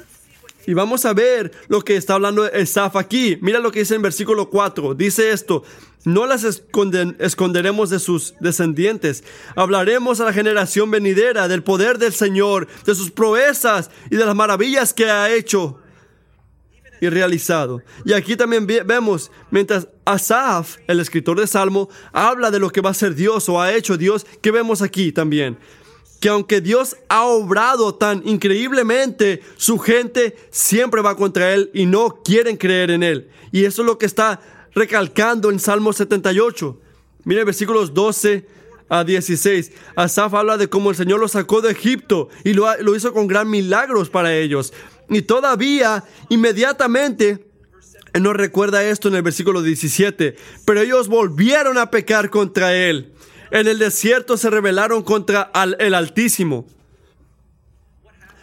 Y vamos a ver lo que está hablando Esaf aquí. Mira lo que dice en versículo 4. Dice esto, no las esconderemos de sus descendientes. Hablaremos a la generación venidera del poder del Señor, de sus proezas y de las maravillas que ha hecho y realizado. Y aquí también vemos, mientras Asaf, el escritor de Salmo, habla de lo que va a ser Dios o ha hecho Dios, que vemos aquí también que aunque Dios ha obrado tan increíblemente, su gente siempre va contra Él y no quieren creer en Él. Y eso es lo que está recalcando en Salmo 78. Mire versículos 12 a 16. Asaf habla de cómo el Señor lo sacó de Egipto y lo, lo hizo con gran milagros para ellos. Y todavía, inmediatamente, nos recuerda esto en el versículo 17. Pero ellos volvieron a pecar contra Él en el desierto se rebelaron contra el Altísimo.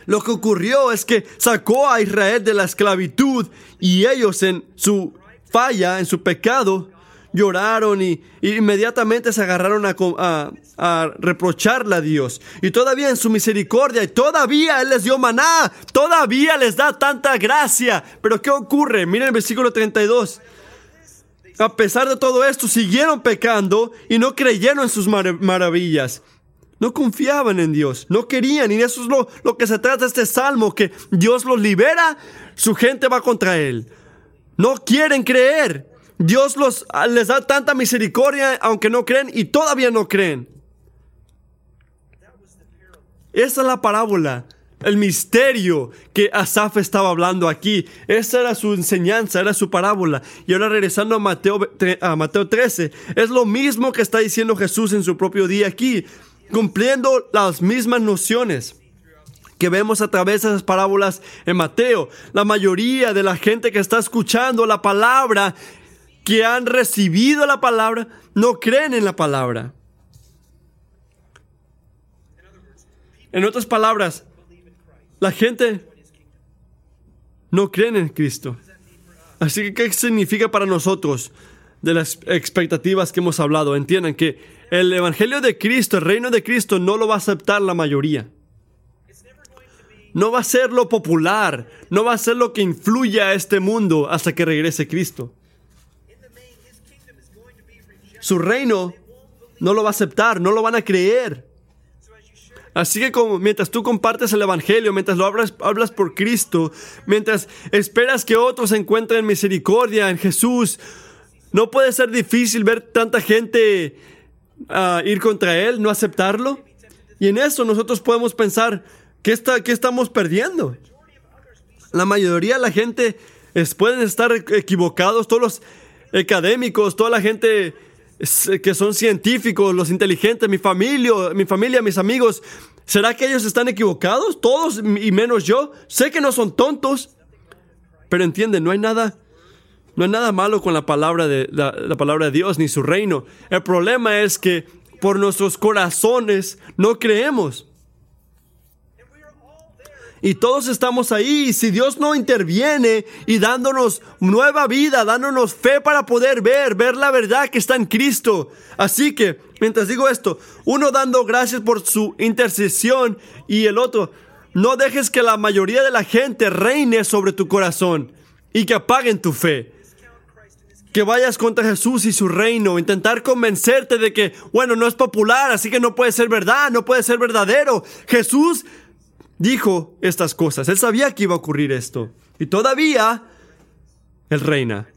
Lo que ocurrió es que sacó a Israel de la esclavitud y ellos en su falla, en su pecado, lloraron y, inmediatamente se agarraron a, a, reprocharle a Dios. Y todavía en su misericordia, y todavía Él les dio maná, todavía les da tanta gracia. Pero ¿qué ocurre? Miren el versículo 32. A pesar de todo esto, siguieron pecando y no creyeron en sus mar maravillas. No confiaban en Dios, no querían, y eso es lo, lo que se trata de este salmo, que Dios los libera, su gente va contra Él. No quieren creer. Dios los, les da tanta misericordia aunque no creen y todavía no creen. Esa es la parábola, el misterio que Asaf estaba hablando aquí. Esa era su enseñanza, era su parábola. Y ahora regresando a Mateo, a Mateo 13, es lo mismo que está diciendo Jesús en su propio día aquí, cumpliendo las mismas nociones que vemos a través de esas parábolas en Mateo. La mayoría de la gente que está escuchando la palabra que han recibido la palabra no creen en la palabra. En otras palabras, la gente no cree en Cristo. Así que, ¿qué significa para nosotros de las expectativas que hemos hablado? Entiendan que el Evangelio de Cristo, el reino de Cristo, no lo va a aceptar la mayoría. No va a ser lo popular, no va a ser lo que influya a este mundo hasta que regrese Cristo su reino no lo va a aceptar, no lo van a creer. Así que mientras tú compartes el Evangelio, mientras lo hablas, por Cristo, mientras esperas que otros encuentren misericordia en Jesús, no puede ser difícil ver tanta gente uh, ir contra Él, no aceptarlo. Y en eso nosotros podemos pensar, ¿qué, está, qué estamos perdiendo? La mayoría de la gente pueden estar equivocados, todos los académicos, toda la gente que son científicos, los inteligentes, mi familia, mi familia, mis amigos, ¿será que ellos están equivocados? Todos y menos yo. Sé que no son tontos, pero entienden, no hay nada, no nada malo con la palabra de la palabra de Dios ni su reino. El problema es que por nuestros corazones no creemos. Y todos estamos ahí. Si Dios no interviene y dándonos nueva vida, dándonos fe para poder ver, ver la verdad que está en Cristo. Así que, mientras digo esto, uno dando gracias por su intercesión y el otro, no dejes que la mayoría de la gente reine sobre tu corazón y que apaguen tu fe. Que vayas contra Jesús y su reino, intentar convencerte de que, bueno, no es popular, así que no puede ser verdad, no puede ser verdadero. Jesús dijo estas cosas. Él sabía que iba a ocurrir esto. Y todavía Él reina.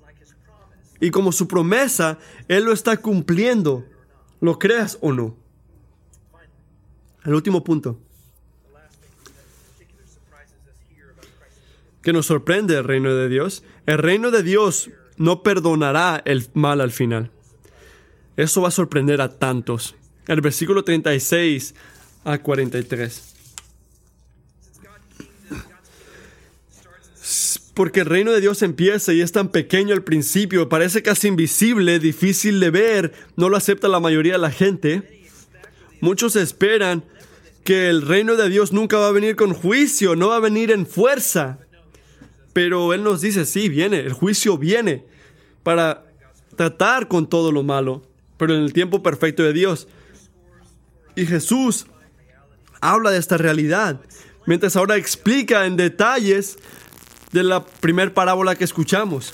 Y como su promesa, Él lo está cumpliendo. ¿Lo creas o no? El último punto. Que nos sorprende el reino de Dios. El reino de Dios no perdonará el mal al final. Eso va a sorprender a tantos. El versículo 36 a 43. Porque el reino de Dios empieza y es tan pequeño al principio, parece casi invisible, difícil de ver, no lo acepta la mayoría de la gente. Muchos esperan que el reino de Dios nunca va a venir con juicio, no va a venir en fuerza. Pero Él nos dice, sí, viene, el juicio viene para tratar con todo lo malo, pero en el tiempo perfecto de Dios. Y Jesús habla de esta realidad, mientras ahora explica en detalles de la primer parábola que escuchamos.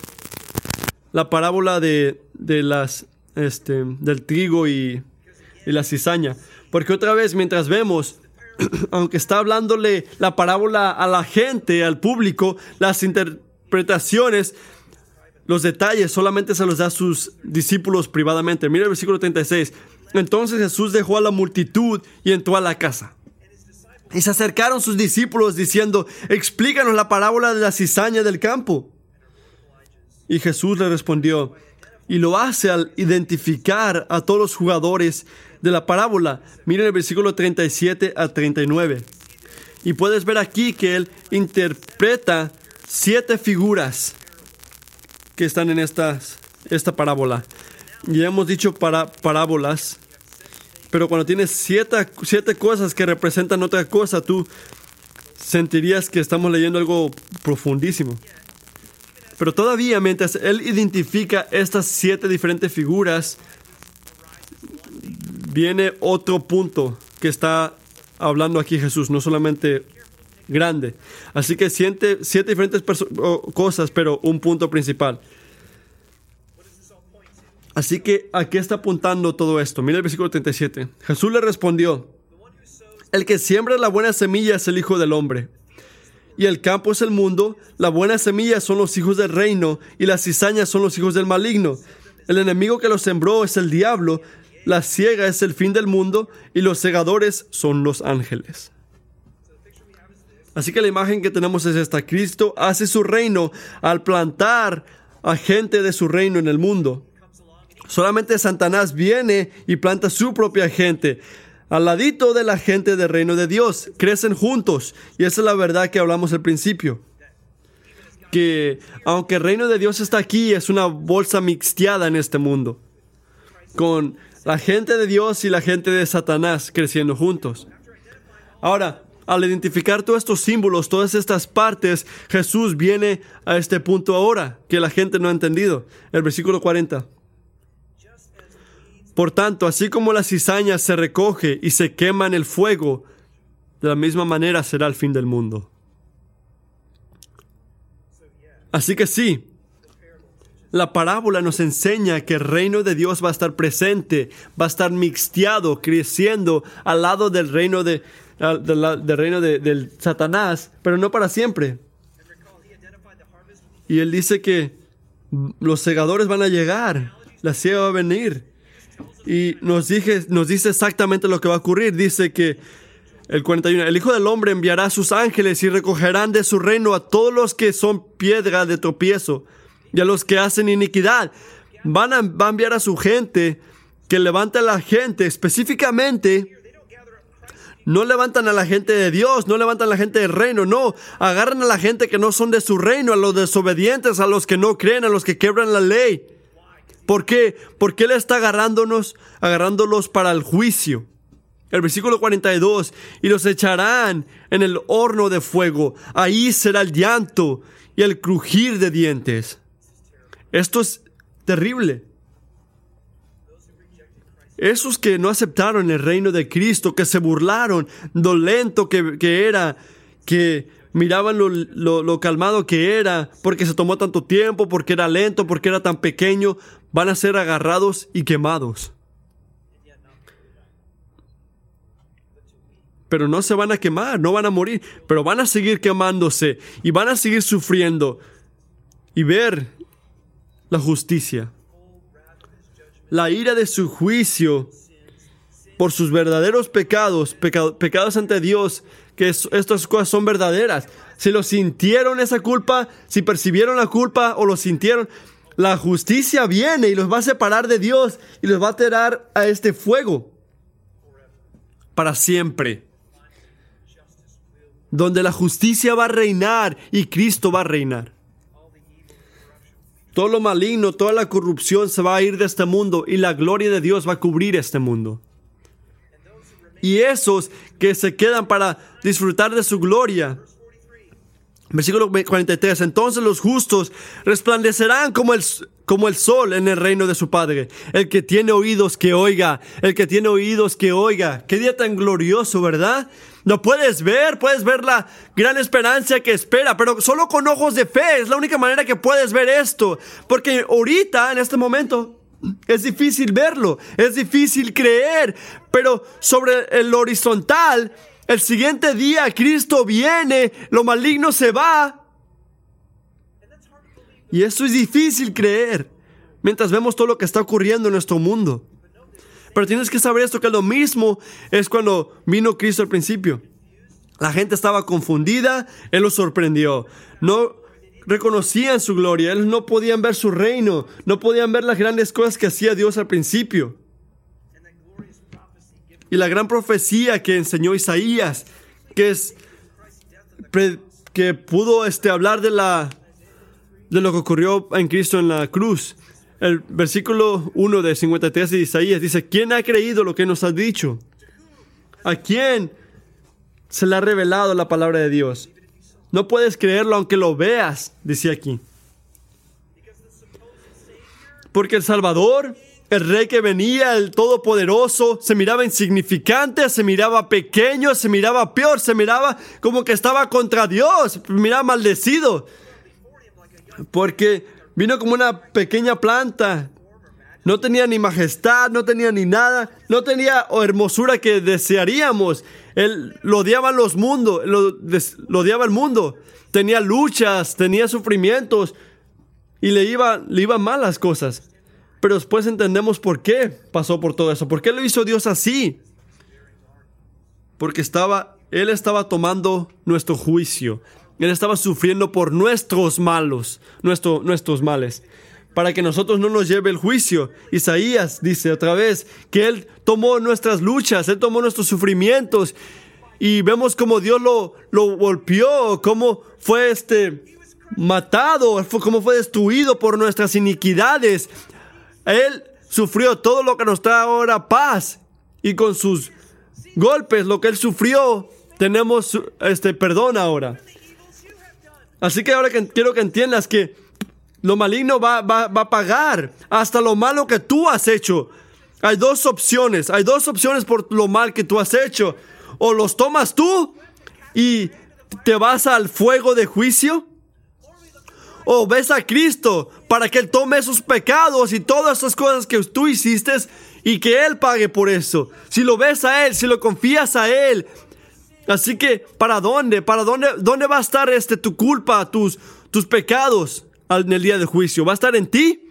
La parábola de, las, este, del trigo y, y la cizaña. Porque otra vez, mientras vemos, aunque está hablándole la parábola a la gente, al público, las interpretaciones, los detalles solamente se los da a sus discípulos privadamente. Mira el versículo 36. Entonces Jesús dejó a la multitud y entró a la casa. Y se acercaron sus discípulos diciendo, explícanos la parábola de la cizaña del campo. Y Jesús le respondió, y lo hace al identificar a todos los jugadores de la parábola. Miren el versículo 37 a 39. Y puedes ver aquí que él interpreta siete figuras que están en esta parábola. Ya hemos dicho para, parábolas pero cuando tienes siete, siete cosas que representan otra cosa, tú sentirías que estamos leyendo algo profundísimo. Pero todavía mientras él identifica estas siete diferentes figuras, viene otro punto que está hablando aquí Jesús, no solamente grande. Así que siete, siete diferentes cosas, pero un punto principal. Así que, ¿a qué está apuntando todo esto? Mira el versículo 37. Jesús le respondió, el que siembra la buena semilla es el Hijo del Hombre. Y el campo es el mundo, la buena semilla son los hijos del reino, y las cizañas son los hijos del maligno. El enemigo que los sembró es el diablo, la ciega es el fin del mundo, y los segadores son los ángeles. Así que la imagen que tenemos es esta. Cristo hace su reino al plantar a gente de su reino en el mundo. Solamente Satanás viene y planta su propia gente. Al ladito de la gente del reino de Dios. Crecen juntos. Y esa es la verdad que hablamos al principio. Que aunque el reino de Dios está aquí, es una bolsa mixteada en este mundo. Con la gente de Dios y la gente de Satanás creciendo juntos. Ahora, al identificar todos estos símbolos, todas estas partes, Jesús viene a este punto ahora que la gente no ha entendido. El versículo 40. Por tanto, así como la cizaña se recoge y se quema en el fuego, de la misma manera será el fin del mundo. Así que sí, la parábola nos enseña que el reino de Dios va a estar presente, va a estar mixteado, creciendo al lado del reino de, del reino de, del Satanás, pero no para siempre. Y él dice que los segadores van a llegar, la ciega va a venir. Y nos, dije, nos dice exactamente lo que va a ocurrir. Dice que el 41, el Hijo del Hombre enviará a sus ángeles y recogerán de su reino a todos los que son piedra de tropiezo y a los que hacen iniquidad. Van a, a enviar a su gente que levanta a la gente específicamente. No levantan a la gente de Dios, no levantan a la gente del reino, no. Agarran a la gente que no son de su reino, a los desobedientes, a los que no creen, a los que quebran la ley. ¿Por qué? Porque Él está agarrándonos, agarrándolos para el juicio. El versículo 42, y los echarán en el horno de fuego. Ahí será el llanto y el crujir de dientes. Esto es terrible. Esos que no aceptaron el reino de Cristo, que se burlaron, lo lento que, que era, que miraban lo, calmado que era, porque se tomó tanto tiempo, porque era lento, porque era tan pequeño, van a ser agarrados y quemados. Pero no se van a quemar, no van a morir, pero van a seguir quemándose y van a seguir sufriendo y ver la justicia. La ira de su juicio por sus verdaderos pecados, pecados ante Dios, que estas cosas son verdaderas. Si lo sintieron esa culpa, si percibieron la culpa o lo sintieron, la justicia viene y los va a separar de Dios y los va a tirar a este fuego para siempre. Donde la justicia va a reinar y Cristo va a reinar. Todo lo maligno, toda la corrupción se va a ir de este mundo y la gloria de Dios va a cubrir este mundo. Y esos que se quedan para disfrutar de su gloria. Versículo 43. Entonces los justos resplandecerán como el, como el sol en el reino de su Padre. El que tiene oídos que oiga. El que tiene oídos que oiga. Qué día tan glorioso, ¿verdad? No puedes ver, puedes ver la gran esperanza que espera, pero solo con ojos de fe es la única manera que puedes ver esto. Porque ahorita, en este momento, es difícil verlo, es difícil creer, pero sobre el horizontal, el siguiente día Cristo viene, lo maligno se va. Y eso es difícil creer mientras vemos todo lo que está ocurriendo en nuestro mundo. Pero tienes que saber esto, que lo mismo es cuando vino Cristo al principio. La gente estaba confundida, Él los sorprendió. No reconocían su gloria, ellos no podían ver su reino, no podían ver las grandes cosas que hacía Dios al principio. Y la gran profecía que enseñó Isaías, que es que pudo este, hablar de la de lo que ocurrió en Cristo en la cruz. El versículo 1 de 53 de Isaías dice, ¿quién ha creído lo que nos ha dicho? ¿A quién se le ha revelado la palabra de Dios? No puedes creerlo aunque lo veas, dice aquí. Porque el Salvador, el rey que venía, el Todopoderoso, se miraba insignificante, se miraba pequeño, se miraba peor, se miraba como que estaba contra Dios, miraba maldecido. Porque vino como una pequeña planta. No tenía ni majestad, no tenía ni nada, no tenía hermosura que desearíamos. Él lo odiaba los mundos, lo, lo odiaba el mundo. Tenía luchas, tenía sufrimientos y le iban le iba mal las cosas. Pero después entendemos por qué pasó por todo eso. ¿Por qué lo hizo Dios así? Porque estaba, Él estaba tomando nuestro juicio. Él estaba sufriendo por nuestros malos, nuestro, nuestros males, para que nosotros no nos lleve el juicio. Isaías dice otra vez que Él tomó nuestras luchas, Él tomó nuestros sufrimientos. Y vemos cómo Dios lo, lo golpeó, cómo fue este matado, cómo fue destruido por nuestras iniquidades. Él sufrió todo lo que nos da ahora paz. Y con sus golpes, lo que Él sufrió, tenemos este perdón ahora. Así que ahora quiero que entiendas que lo maligno va, va, va, a pagar hasta lo malo que tú has hecho. Hay dos opciones, hay dos opciones por lo mal que tú has hecho. O los tomas tú y te vas al fuego de juicio. O ves a Cristo para que Él tome esos pecados y todas esas cosas que tú hiciste y que Él pague por eso. Si lo ves a Él, si lo confías a Él. Así que, ¿para dónde? ¿Para dónde, dónde va a estar este, tu culpa, tus, tus pecados en el día de juicio? ¿Va a estar en ti?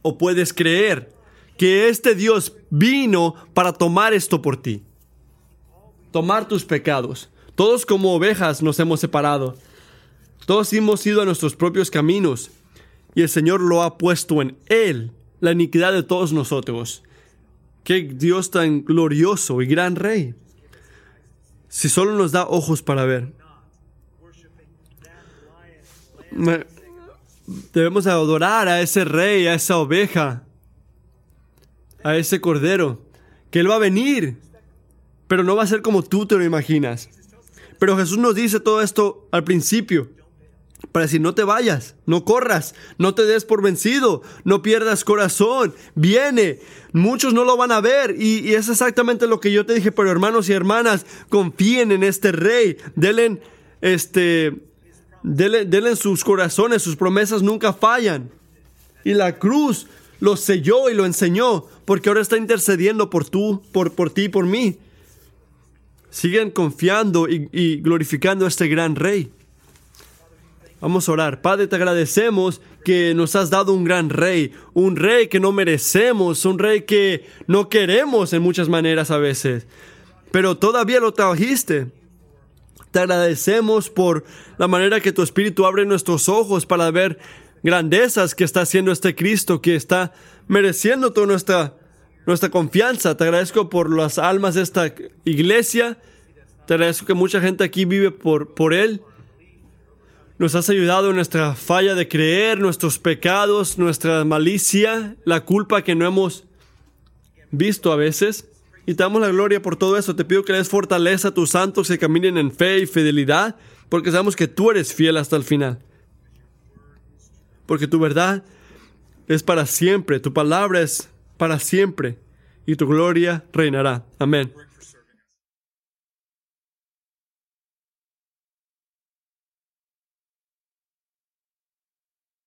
¿O puedes creer que este Dios vino para tomar esto por ti? Tomar tus pecados. Todos como ovejas nos hemos separado. Todos hemos ido a nuestros propios caminos y el Señor lo ha puesto en Él, la iniquidad de todos nosotros. Qué Dios tan glorioso y gran Rey. Si solo nos da ojos para ver. Debemos adorar a ese rey, a esa oveja, a ese cordero, que Él va a venir, pero no va a ser como tú te lo imaginas. Pero Jesús nos dice todo esto al principio para decir, no te vayas, no corras, no te des por vencido, no pierdas corazón, viene. Muchos no lo van a ver y, es exactamente lo que yo te dije, pero hermanos y hermanas, confíen en este rey, denle, este, sus corazones, sus promesas nunca fallan. Y la cruz lo selló y lo enseñó, porque ahora está intercediendo por tú, por, por ti y por mí. Siguen confiando y, y glorificando a este gran rey. Vamos a orar. Padre, te agradecemos que nos has dado un gran rey, un rey que no merecemos, un rey que no queremos en muchas maneras a veces, pero todavía lo trajiste. Te agradecemos por la manera que tu Espíritu abre nuestros ojos para ver grandezas que está haciendo este Cristo, que está mereciendo toda nuestra, nuestra confianza. Te agradezco por las almas de esta iglesia. Te agradezco que mucha gente aquí vive por, por Él. Nos has ayudado en nuestra falla de creer, nuestros pecados, nuestra malicia, la culpa que no hemos visto a veces. Y te damos la gloria por todo eso. Te pido que le des fortaleza a tus santos que caminen en fe y fidelidad, porque sabemos que tú eres fiel hasta el final. Porque tu verdad es para siempre, tu palabra es para siempre, y tu gloria reinará. Amén.